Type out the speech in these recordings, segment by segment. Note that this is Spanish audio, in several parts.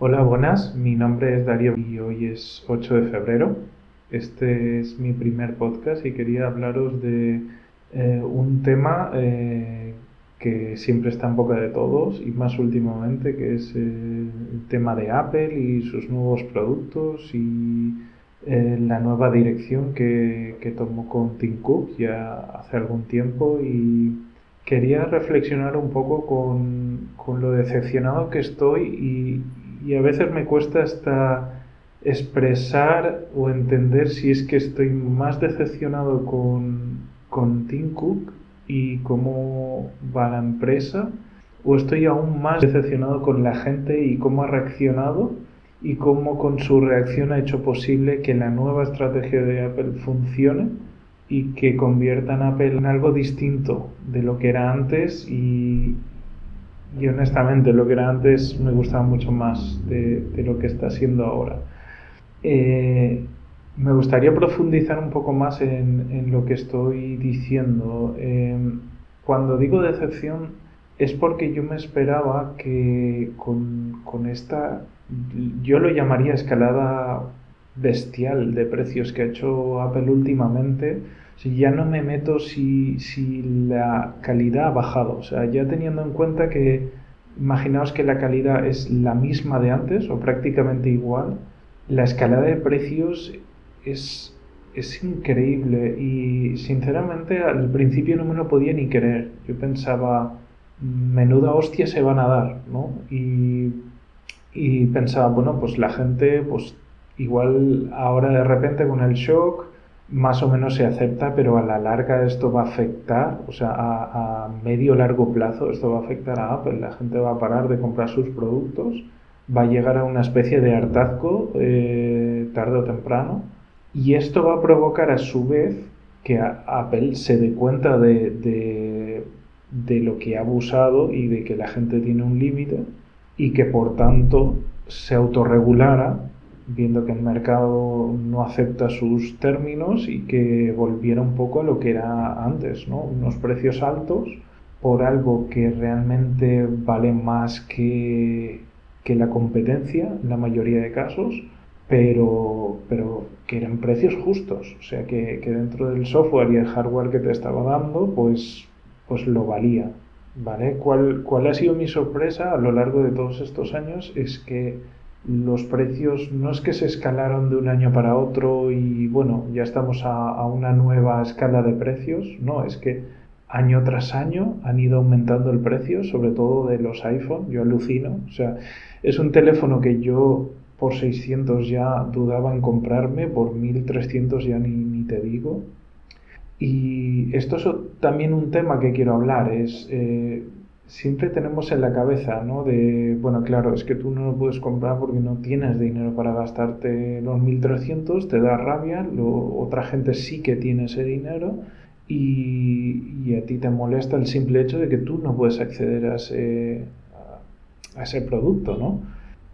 Hola, buenas. Mi nombre es Darío y hoy es 8 de febrero. Este es mi primer podcast y quería hablaros de eh, un tema eh, que siempre está en boca de todos y más últimamente, que es el tema de Apple y sus nuevos productos y eh, la nueva dirección que, que tomó con Tim Cook ya hace algún tiempo y quería reflexionar un poco con, con lo decepcionado que estoy y, y a veces me cuesta hasta expresar o entender si es que estoy más decepcionado con, con Tim Cook y cómo va la empresa o estoy aún más decepcionado con la gente y cómo ha reaccionado y cómo con su reacción ha hecho posible que la nueva estrategia de Apple funcione y que conviertan Apple en algo distinto de lo que era antes y, y honestamente lo que era antes me gustaba mucho más de, lo que está siendo ahora. Eh, me gustaría profundizar un poco más en, lo que estoy diciendo. Em, cuando digo decepción es porque yo me esperaba que con, con esta, yo lo llamaría escalada bestial de precios que ha hecho Apple últimamente, si ya no me meto si, si la calidad ha bajado. O sea, ya teniendo en cuenta que imaginaos que la calidad es la misma de antes o prácticamente igual, la escalada de precios es, es increíble y sinceramente al principio no me lo podía ni creer. Yo pensaba, menuda hostia se van a dar, ¿no? Y, y pensaba, bueno, pues la gente, pues igual ahora de repente con el shock más o menos se acepta, pero a la larga esto va a afectar, o sea, a, medio largo plazo esto va a afectar a Apple. La gente va a parar de comprar sus productos, va a llegar a una especie de hartazgo eh, tarde o temprano, y esto va a provocar a su vez que Apple se dé cuenta de, de, de lo que ha abusado y de que la gente tiene un límite y que por tanto se autorregulara viendo que el mercado no acepta sus términos y que volviera un poco a lo que era antes, ¿no? Unos precios altos por algo que realmente vale más que, que la competencia en la mayoría de casos, pero, pero que eran precios justos, o sea que, que, dentro del software y el hardware que te estaba dando, pues, pues lo valía. ¿Vale? ¿Cuál, ¿Cuál ha sido mi sorpresa a lo largo de todos estos años? Es que los precios no es que se escalaron de un año para otro y bueno, ya estamos a, una nueva escala de precios, no, es que año tras año han ido aumentando el precio, sobre todo de los iPhone, yo alucino, o sea, es un teléfono que yo por 600 ya dudaba en comprarme, por 1300 ya ni, ni te digo. Y esto es también un tema que quiero hablar, es... Eh, siempre tenemos en la cabeza, ¿no? De, bueno, claro, es que tú no lo puedes comprar porque no tienes dinero para gastarte los 1.300, te da rabia, otra gente sí que tiene ese dinero y, a ti te molesta el simple hecho de que tú no puedes acceder a ese, a, ese producto, ¿no?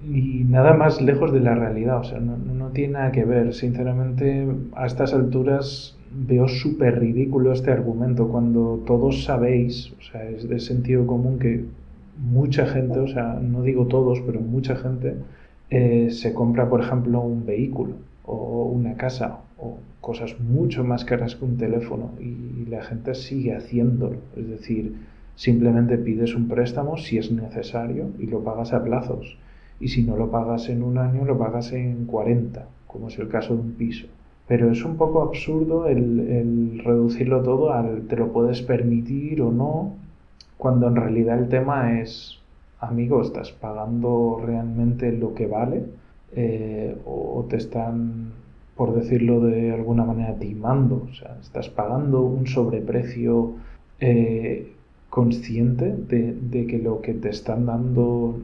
Y nada más lejos de la realidad, o sea, no, no tiene nada que ver. Sinceramente, a estas alturas veo súper ridículo este argumento cuando todos sabéis, o sea, es de sentido común que mucha gente, o sea, no digo todos, pero mucha gente eh, se compra, por ejemplo, un vehículo o una casa o cosas mucho más caras que un teléfono y la gente sigue haciéndolo. Es decir, simplemente pides un préstamo si es necesario y lo pagas a plazos. Y si no lo pagas en un año, lo pagas en 40, como es el caso de un piso. Pero es un poco absurdo el, reducirlo todo al te lo puedes permitir o no, cuando en realidad el tema es, amigo, ¿estás pagando realmente lo que vale? Eh, o te están, por decirlo de alguna manera, timando. O sea, estás pagando un sobreprecio eh, consciente de, que lo que te están dando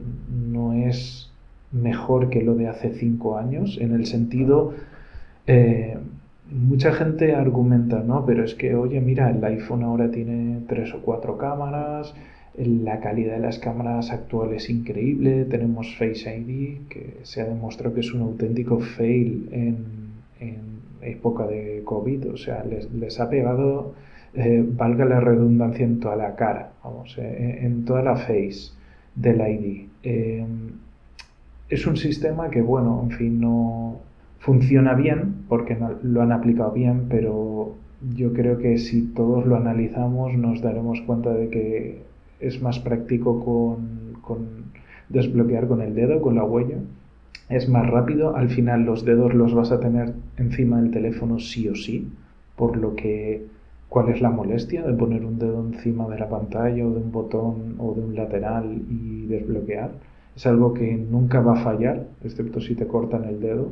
no es mejor que lo de hace cinco años, en el sentido eh, mucha gente argumenta, ¿no? Pero es que, oye, mira, el iPhone ahora tiene tres o cuatro cámaras, la calidad de las cámaras actuales es increíble, tenemos Face ID, que se ha demostrado que es un auténtico fail en, época de COVID, o sea, les, ha pegado, eh, valga la redundancia, en toda la cara, vamos, eh, en, toda la face del ID. es un sistema que, bueno, en fin, no funciona bien porque lo han aplicado bien, pero yo creo que si todos lo analizamos nos daremos cuenta de que es más práctico con, desbloquear con el dedo, con la huella. Es más rápido, al final los dedos los vas a tener encima del teléfono sí o sí, por lo que cuál es la molestia de poner un dedo encima de la pantalla o de un botón o de un lateral y desbloquear. Es algo que nunca va a fallar, excepto si te cortan el dedo.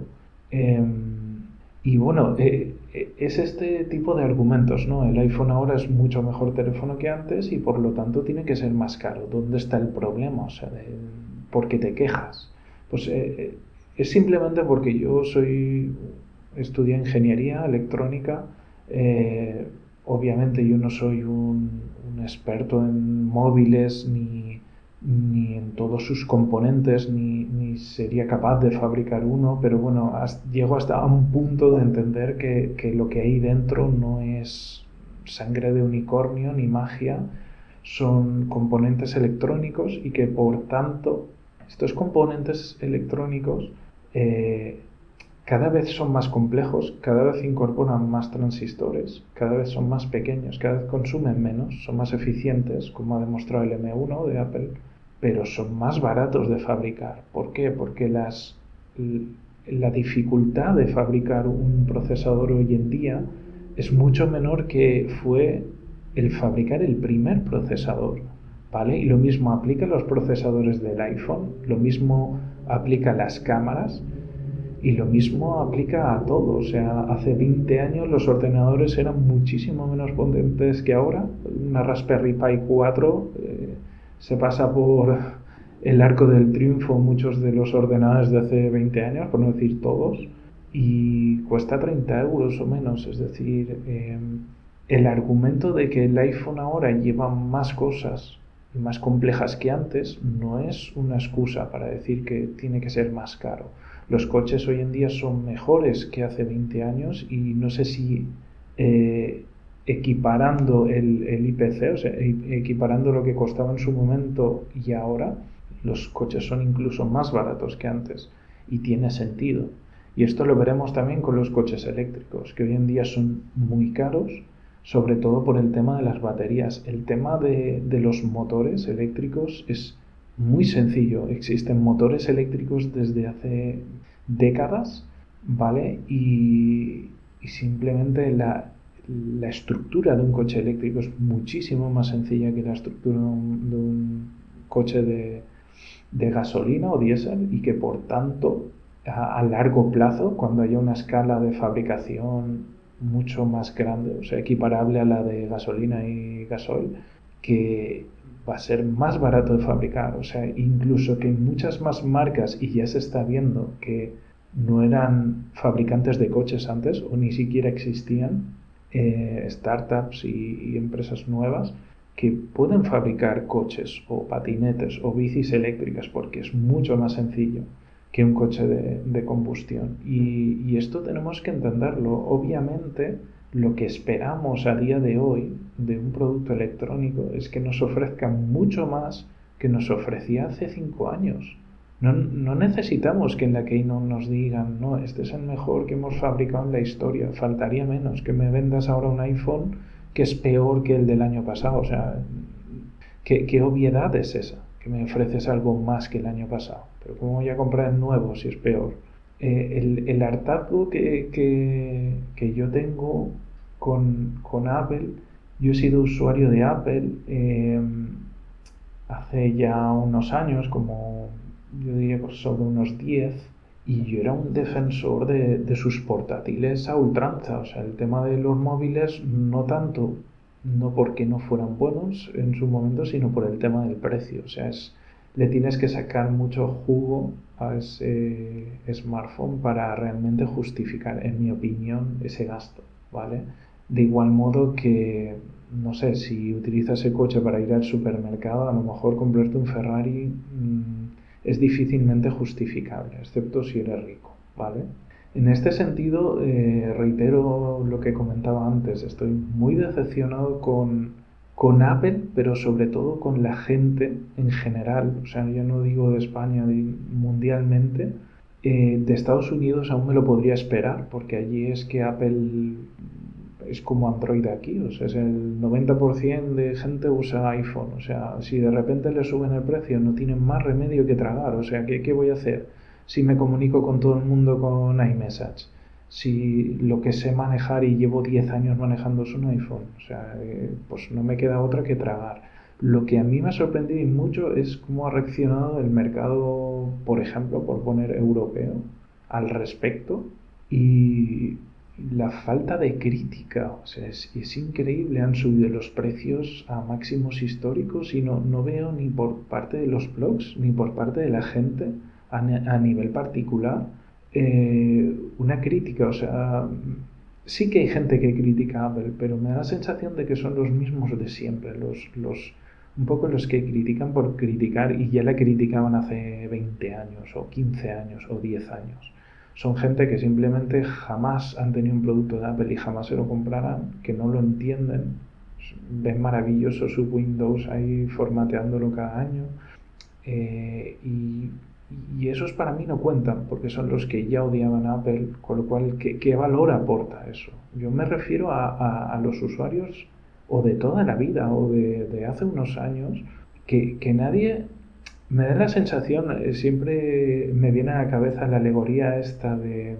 Em, y bueno, eh, eh, es este tipo de argumentos, ¿no? El iPhone ahora es mucho mejor teléfono que antes y por lo tanto tiene que ser más caro. ¿Dónde está el problema? O sea, ¿por qué te quejas? Pues eh, es simplemente porque yo soy estudié ingeniería electrónica Obviamente yo no soy un, experto en móviles ni, en todos sus componentes, ni, sería capaz de fabricar uno, pero bueno, llego hasta un punto de entender que, lo que hay dentro no es sangre de unicornio ni magia, son componentes electrónicos y que por tanto estos componentes electrónicos eh, cada vez son más complejos, cada vez incorporan más transistores, cada vez son más pequeños, cada vez consumen menos, son más eficientes, como ha demostrado el M1 de Apple, pero son más baratos de fabricar. ¿Por qué? Porque las, la dificultad de fabricar un procesador hoy en día es mucho menor que fue el fabricar el primer procesador. ¿Vale? Y lo mismo aplica a los procesadores del iPhone, lo mismo aplica a las cámaras, y lo mismo aplica a todo. O sea, hace 20 años los ordenadores eran muchísimo menos potentes que ahora. Una Raspberry Pi 4 eh, se pasa por el arco del triunfo muchos de los ordenadores de hace 20 años, por no decir todos, y cuesta 30 euros o menos. Es decir, em, el argumento de que el iPhone ahora lleva más cosas y más complejas que antes no es una excusa para decir que tiene que ser más caro los coches hoy en día son mejores que hace 20 años y no sé si eh, equiparando el, IPC, o sea, e, equiparando lo que costaba en su momento y ahora, los coches son incluso más baratos que antes y tiene sentido. Y esto lo veremos también con los coches eléctricos, que hoy en día son muy caros, sobre todo por el tema de las baterías. El tema de, de los motores eléctricos es muy sencillo. Existen motores eléctricos desde hace décadas, ¿vale? Y, simplemente la, estructura de un coche eléctrico es muchísimo más sencilla que la estructura de un, coche de, gasolina o diésel y que por tanto a, a, largo plazo, cuando haya una escala de fabricación mucho más grande, o sea, equiparable a la de gasolina y gasoil, que va a ser más barato de fabricar. O sea, incluso que muchas más marcas, y ya se está viendo que no eran fabricantes de coches antes o ni siquiera existían, eh, startups y, empresas nuevas que pueden fabricar coches o patinetes o bicis eléctricas porque es mucho más sencillo que un coche de, combustión. y esto tenemos que entenderlo. Obviamente, lo que esperamos a día de hoy de un producto electrónico es que nos ofrezca mucho más que nos ofrecía hace cinco años. No, necesitamos que en la Keynote nos digan, no, este es el mejor que hemos fabricado en la historia. Faltaría menos que me vendas ahora un iPhone que es peor que el del año pasado. O sea, ¿qué, obviedad es esa? Que me ofreces algo más que el año pasado. Pero ¿cómo voy a comprar el nuevo si es peor? Eh, el, el, hartazgo que, que yo tengo con, Apple. Yo he sido usuario de Apple eh, hace ya unos años, como yo diría pues sobre unos 10, y yo era un defensor de, sus portátiles a ultranza. O sea, el tema de los móviles no tanto, no porque no fueran buenos en su momento, sino por el tema del precio. O sea, es, le tienes que sacar mucho jugo a ese smartphone para realmente justificar, en mi opinión, ese gasto, ¿vale? De igual modo que, no sé, si utilizas el coche para ir al supermercado, a lo mejor comprarte un Ferrari mm, es difícilmente justificable, excepto si eres rico, ¿vale? En este sentido, eh, reitero lo que comentaba antes, estoy muy decepcionado con con Apple, pero sobre todo con la gente en general, o sea, yo no digo de España, mundialmente, eh, de Estados Unidos aún me lo podría esperar, porque allí es que Apple es como Android aquí, o sea, es el 90% de gente usa iPhone, o sea, si de repente le suben el precio no tienen más remedio que tragar, o sea, ¿qué, qué voy a hacer si me comunico con todo el mundo con iMessage? si lo que sé manejar y llevo 10 años manejando es un iPhone. O sea, eh, pues no me queda otra que tragar. Lo que a mí me ha sorprendido mucho es cómo ha reaccionado el mercado, por ejemplo, por poner europeo, al respecto y la falta de crítica. O sea, es, increíble, han subido los precios a máximos históricos y no, no veo ni por parte de los blogs ni por parte de la gente a, nivel particular eh, una crítica, o sea, sí que hay gente que critica Apple, pero me da la sensación de que son los mismos de siempre, los, los, un poco los que critican por criticar y ya la criticaban hace 20 años o 15 años o 10 años. Son gente que simplemente jamás han tenido un producto de Apple y jamás se lo comprarán, que no lo entienden, ven maravilloso su Windows ahí formateándolo cada año eh, y y esos para mí no cuentan, porque son los que ya odiaban a Apple, con lo cual, ¿qué, valor aporta eso? Yo me refiero a, los usuarios o de toda la vida o de, hace unos años, que, nadie, me da la sensación, eh, siempre me viene a la cabeza la alegoría esta de,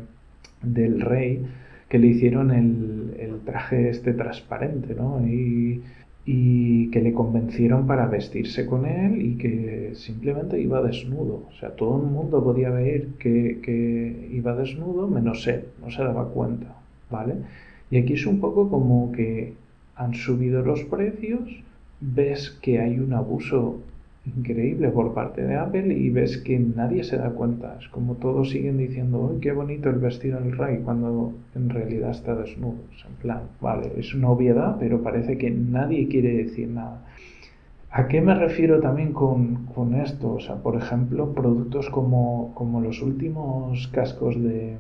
del rey, que le hicieron el, el traje este transparente, ¿no? Y y que le convencieron para vestirse con él y que simplemente iba desnudo. O sea, todo el mundo podía ver que, que, iba desnudo menos él, no se daba cuenta, ¿vale? Y aquí es un poco como que han subido los precios, ves que hay un abuso increíble por parte de Apple y ves que nadie se da cuenta. Es como todos siguen diciendo, ¡ay, qué bonito el vestido del rey! cuando en realidad está desnudo. en plan, vale, es una obviedad, pero parece que nadie quiere decir nada. ¿A qué me refiero también con, con esto? O sea, por ejemplo, productos como, como los últimos cascos de,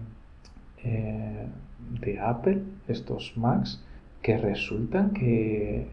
eh, de Apple, estos Macs, que resultan que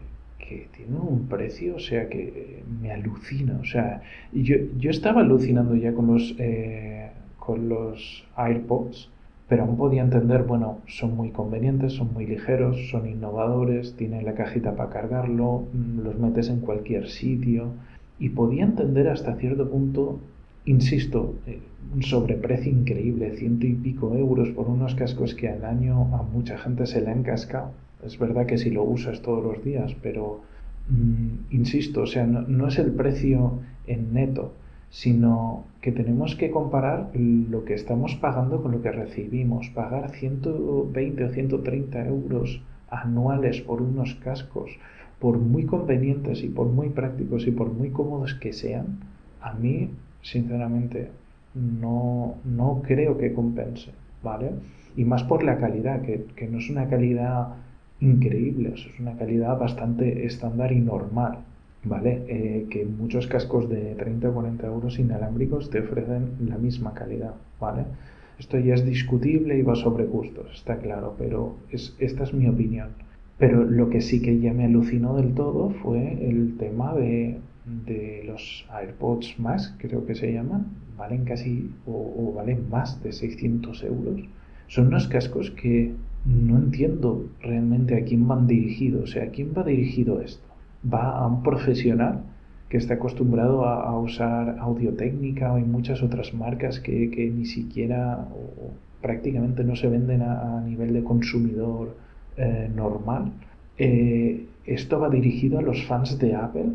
que tiene un precio, o sea, que me alucina. O sea, yo, yo estaba alucinando ya con los, eh, con los AirPods, pero aún podía entender, bueno, son muy convenientes, son muy ligeros, son innovadores, tienen la cajita para cargarlo, mm, los metes en cualquier sitio, y podía entender hasta cierto punto, insisto, eh, un sobreprecio increíble, ciento y pico euros por unos cascos que al año a mucha gente se le han cascado es verdad que si lo usas todos los días, pero mm, insisto, o sea, no, es el precio en neto, sino que tenemos que comparar lo que estamos pagando con lo que recibimos. Pagar 120 o 130 euros anuales por unos cascos, por muy convenientes y por muy prácticos y por muy cómodos que sean, a mí, sinceramente, no, no creo que compense, ¿vale? Y más por la calidad, que, que no es una calidad increíble, es una calidad bastante estándar y normal, ¿vale? Eh, que muchos cascos de 30 o 40 euros inalámbricos te ofrecen la misma calidad, ¿vale? Esto ya es discutible y va sobre gustos, está claro, pero es, esta es mi opinión. Pero lo que sí que ya me alucinó del todo fue el tema de, de los AirPods Max, creo que se llaman, valen casi o, o valen más de 600 euros. Son unos cascos que no entiendo realmente a quién van dirigidos. O sea, ¿a quién va dirigido esto? ¿Va a un profesional que está acostumbrado a, usar audio técnica o hay muchas otras marcas que, ni siquiera o prácticamente no se venden a, nivel de consumidor eh, normal? Eh, esto va dirigido a los fans de Apple,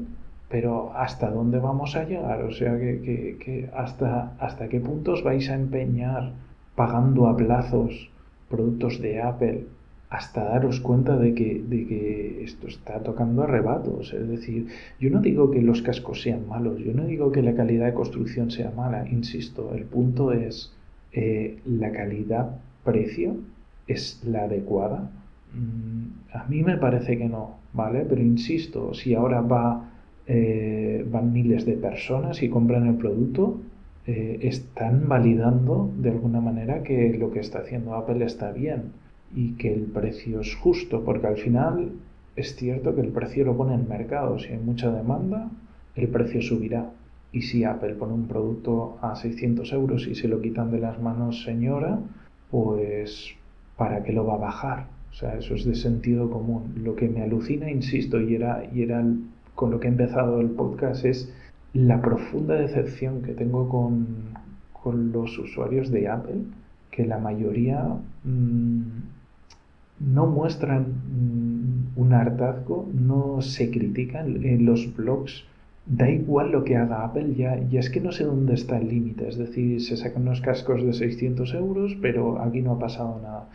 pero ¿hasta dónde vamos a llegar? O sea, que, hasta, ¿hasta qué puntos vais a empeñar pagando a plazos? Productos de Apple hasta daros cuenta de que, de que esto está tocando arrebatos. Es decir, yo no digo que los cascos sean malos, yo no digo que la calidad de construcción sea mala, insisto, el punto es eh, la calidad-precio es la adecuada. Mm, a mí me parece que no, ¿vale? Pero insisto, si ahora va, eh, van miles de personas y compran el producto, eh, están validando de alguna manera que lo que está haciendo Apple está bien y que el precio es justo, porque al final es cierto que el precio lo pone el mercado. Si hay mucha demanda, el precio subirá. Y si Apple pone un producto a 600 euros y se lo quitan de las manos, señora, pues ¿para qué lo va a bajar? O sea, eso es de sentido común. Lo que me alucina, insisto, y era, y era con lo que he empezado el podcast, es la profunda decepción que tengo con, con los usuarios de Apple, que la mayoría mmm, no muestran mm, un hartazgo, no se critican en los blogs. Da igual lo que haga Apple, ya, ya es que no sé dónde está el límite. Es decir, se sacan unos cascos de 600 euros, pero aquí no ha pasado nada.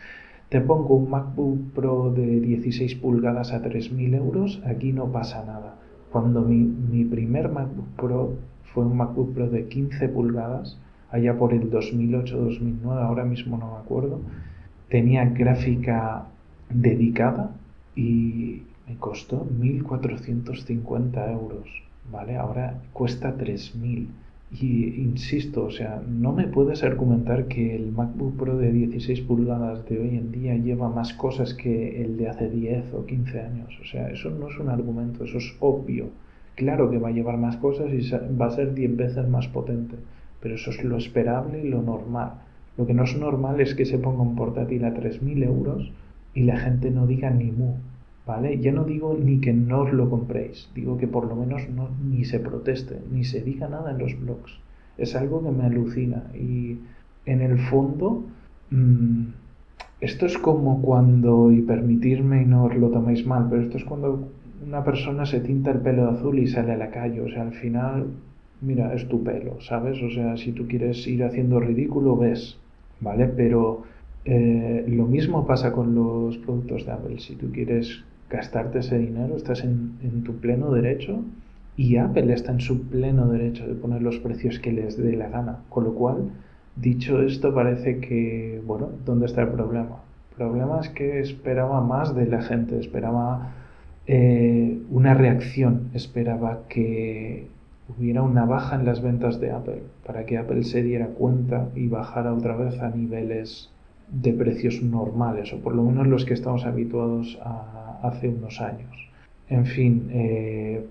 Te pongo un MacBook Pro de 16 pulgadas a 3.000 euros, aquí no pasa nada. Cuando mi, primer MacBook Pro fue un MacBook Pro de 15 pulgadas, allá por el 2008-2009, ahora mismo no me acuerdo, tenía gráfica dedicada y me costó 1.450 euros, ¿vale? Ahora cuesta 3.000. Y insisto, o sea, no me puedes argumentar que el MacBook Pro de 16 pulgadas de hoy en día lleva más cosas que el de hace 10 o 15 años. O sea, eso no es un argumento, eso es obvio. Claro que va a llevar más cosas y va a ser 10 veces más potente, pero eso es lo esperable y lo normal. Lo que no es normal es que se ponga un portátil a 3.000 euros y la gente no diga ni mu, ¿vale? Ya no digo ni que no os lo compréis, digo que por lo menos no, ni se proteste, ni se diga nada en los blogs. Es algo que me alucina y en el fondo mmm, esto es como cuando, y permitirme y no os lo toméis mal, pero esto es cuando una persona se tinta el pelo azul y sale a la calle, o sea, al final, mira, es tu pelo, ¿sabes? O sea, si tú quieres ir haciendo ridículo, ves, ¿vale? Pero eh, lo mismo pasa con los productos de Apple. Si tú quieres gastarte ese dinero, estás en, en, tu pleno derecho y Apple está en su pleno derecho de poner los precios que les dé la gana. Con lo cual, dicho esto, parece que, bueno, ¿dónde está el problema? El problema es que esperaba más de la gente, esperaba eh, una reacción, esperaba que hubiera una baja en las ventas de Apple para que Apple se diera cuenta y bajara otra vez a niveles de precios normales, o por lo menos los que estamos habituados a hace unos años. En fin, eh,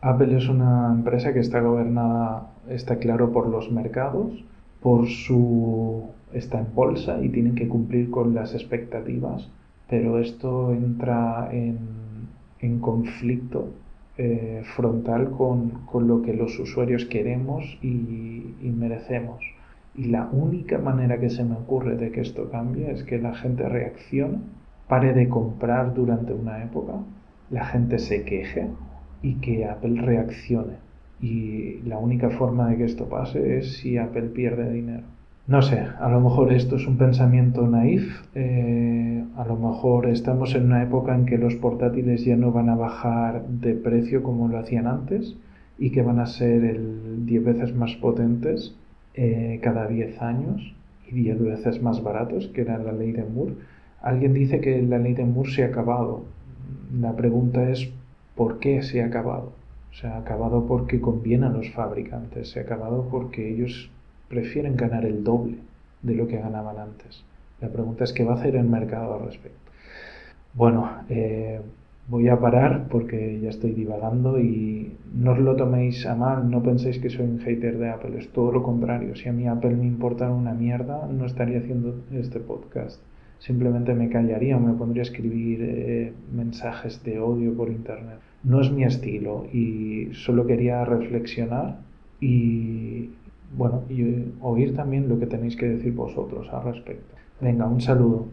Apple es una empresa que está gobernada, está claro, por los mercados, por su está en bolsa y tienen que cumplir con las expectativas, pero esto entra en, en conflicto eh, frontal con, con, lo que los usuarios queremos y, y merecemos. Y la única manera que se me ocurre de que esto cambie es que la gente reaccione, pare de comprar durante una época, la gente se queje y que Apple reaccione. Y la única forma de que esto pase es si Apple pierde dinero. No sé, a lo mejor esto es un pensamiento naif, eh, a lo mejor estamos en una época en que los portátiles ya no van a bajar de precio como lo hacían antes y que van a ser el 10 veces más potentes eh, cada 10 años y 10 veces más baratos, que era la ley de Moore. Alguien dice que la ley de Moore se ha acabado. La pregunta es, ¿por qué se ha acabado? Se ha acabado porque conviene a los fabricantes, se ha acabado porque ellos prefieren ganar el doble de lo que ganaban antes. La pregunta es qué va a hacer el mercado al respecto. Bueno, eh, voy a parar porque ya estoy divagando y no os lo toméis a mal, no penséis que soy un hater de Apple, es todo lo contrario. Si a mí Apple me importara una mierda, no estaría haciendo este podcast. Simplemente me callaría o me pondría a escribir eh, mensajes de odio por internet. No es mi estilo y solo quería reflexionar y, bueno, y oír también lo que tenéis que decir vosotros al respecto. Venga, un saludo.